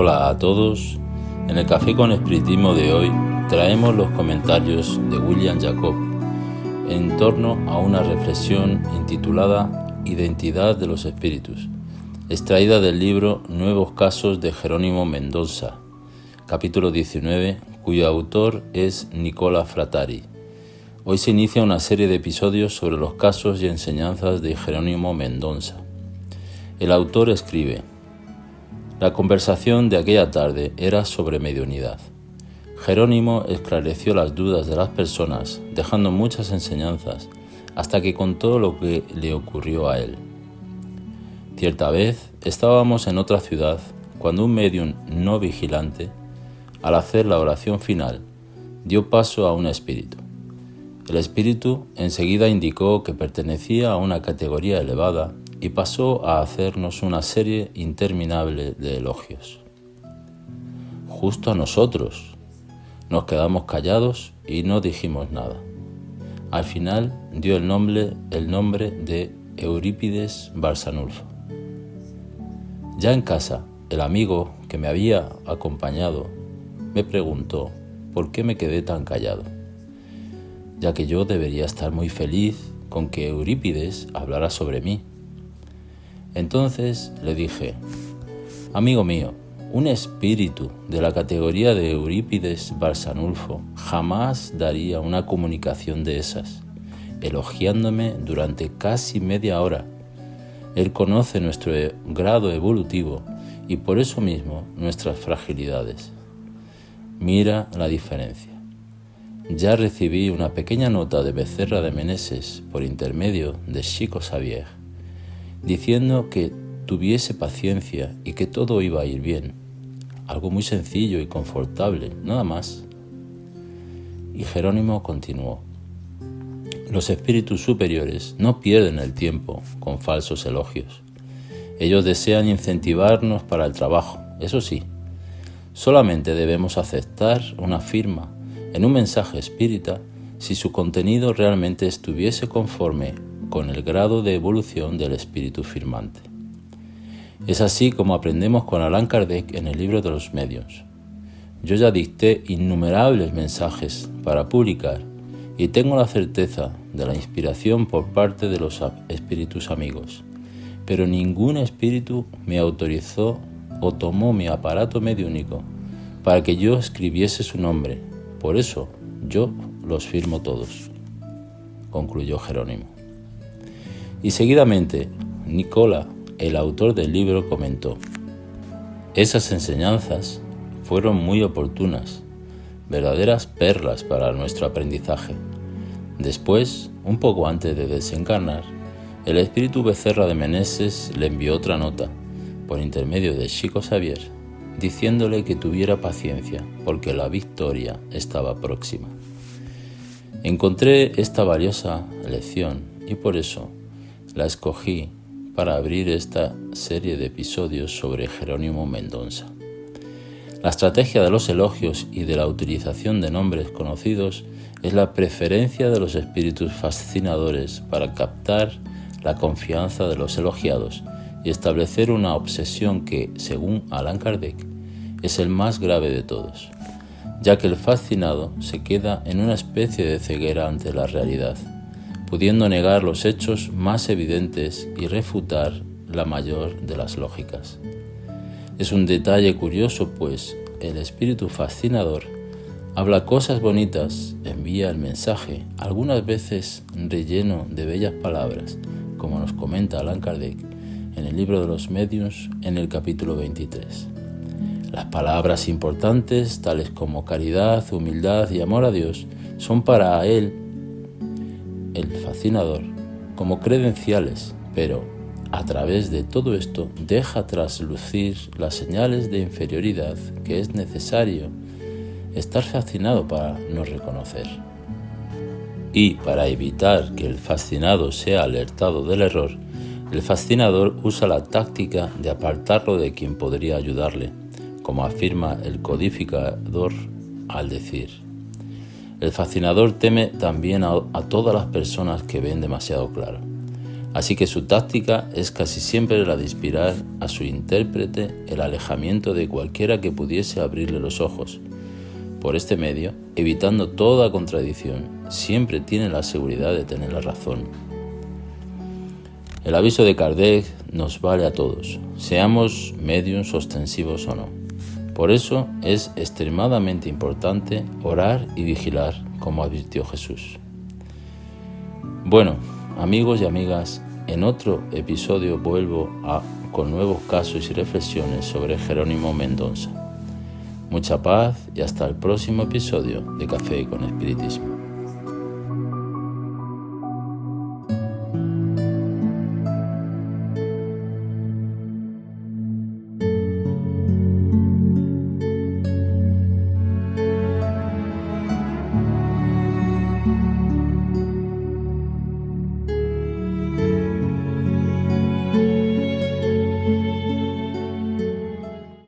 Hola a todos. En el Café con Espiritismo de hoy traemos los comentarios de William Jacob en torno a una reflexión intitulada Identidad de los Espíritus, extraída del libro Nuevos Casos de Jerónimo Mendoza, capítulo 19, cuyo autor es Nicola Fratari. Hoy se inicia una serie de episodios sobre los casos y enseñanzas de Jerónimo Mendoza. El autor escribe, la conversación de aquella tarde era sobre mediunidad. Jerónimo esclareció las dudas de las personas, dejando muchas enseñanzas, hasta que contó lo que le ocurrió a él. Cierta vez estábamos en otra ciudad cuando un medium no vigilante, al hacer la oración final, dio paso a un espíritu. El espíritu enseguida indicó que pertenecía a una categoría elevada y pasó a hacernos una serie interminable de elogios. Justo a nosotros. Nos quedamos callados y no dijimos nada. Al final dio el nombre, el nombre de Eurípides Barsanulfo. Ya en casa, el amigo que me había acompañado me preguntó por qué me quedé tan callado, ya que yo debería estar muy feliz con que Eurípides hablara sobre mí entonces le dije, amigo mío, un espíritu de la categoría de Eurípides Barsanulfo jamás daría una comunicación de esas, elogiándome durante casi media hora. Él conoce nuestro grado evolutivo y por eso mismo nuestras fragilidades. Mira la diferencia. Ya recibí una pequeña nota de Becerra de Meneses por intermedio de Chico Xavier diciendo que tuviese paciencia y que todo iba a ir bien. Algo muy sencillo y confortable, nada más. Y Jerónimo continuó. Los espíritus superiores no pierden el tiempo con falsos elogios. Ellos desean incentivarnos para el trabajo, eso sí. Solamente debemos aceptar una firma en un mensaje espírita si su contenido realmente estuviese conforme con el grado de evolución del espíritu firmante. Es así como aprendemos con Allan Kardec en el libro de los medios. Yo ya dicté innumerables mensajes para publicar y tengo la certeza de la inspiración por parte de los espíritus amigos, pero ningún espíritu me autorizó o tomó mi aparato mediúnico para que yo escribiese su nombre. Por eso yo los firmo todos, concluyó Jerónimo. Y seguidamente, Nicola, el autor del libro, comentó, esas enseñanzas fueron muy oportunas, verdaderas perlas para nuestro aprendizaje. Después, un poco antes de desencarnar, el espíritu Becerra de Meneses le envió otra nota, por intermedio de Chico Xavier, diciéndole que tuviera paciencia, porque la victoria estaba próxima. Encontré esta valiosa lección y por eso la escogí para abrir esta serie de episodios sobre Jerónimo Mendonza. La estrategia de los elogios y de la utilización de nombres conocidos es la preferencia de los espíritus fascinadores para captar la confianza de los elogiados y establecer una obsesión que, según Allan Kardec, es el más grave de todos, ya que el fascinado se queda en una especie de ceguera ante la realidad pudiendo negar los hechos más evidentes y refutar la mayor de las lógicas. Es un detalle curioso, pues el espíritu fascinador habla cosas bonitas, envía el mensaje, algunas veces relleno de bellas palabras, como nos comenta Allan Kardec en el libro de los medios en el capítulo 23. Las palabras importantes, tales como caridad, humildad y amor a Dios, son para él el fascinador como credenciales, pero a través de todo esto deja traslucir las señales de inferioridad que es necesario estar fascinado para no reconocer. Y para evitar que el fascinado sea alertado del error, el fascinador usa la táctica de apartarlo de quien podría ayudarle, como afirma el codificador al decir, el fascinador teme también a, todas las personas que ven demasiado claro. Así que su táctica es casi siempre la de inspirar a su intérprete el alejamiento de cualquiera que pudiese abrirle los ojos. Por este medio, evitando toda contradicción, siempre tiene la seguridad de tener la razón. El aviso de Kardec nos vale a todos, seamos medios ostensivos o no. Por eso es extremadamente importante orar y vigilar, como advirtió Jesús. Bueno, amigos y amigas, en otro episodio vuelvo a, con nuevos casos y reflexiones sobre Jerónimo Mendoza. Mucha paz y hasta el próximo episodio de Café con Espiritismo.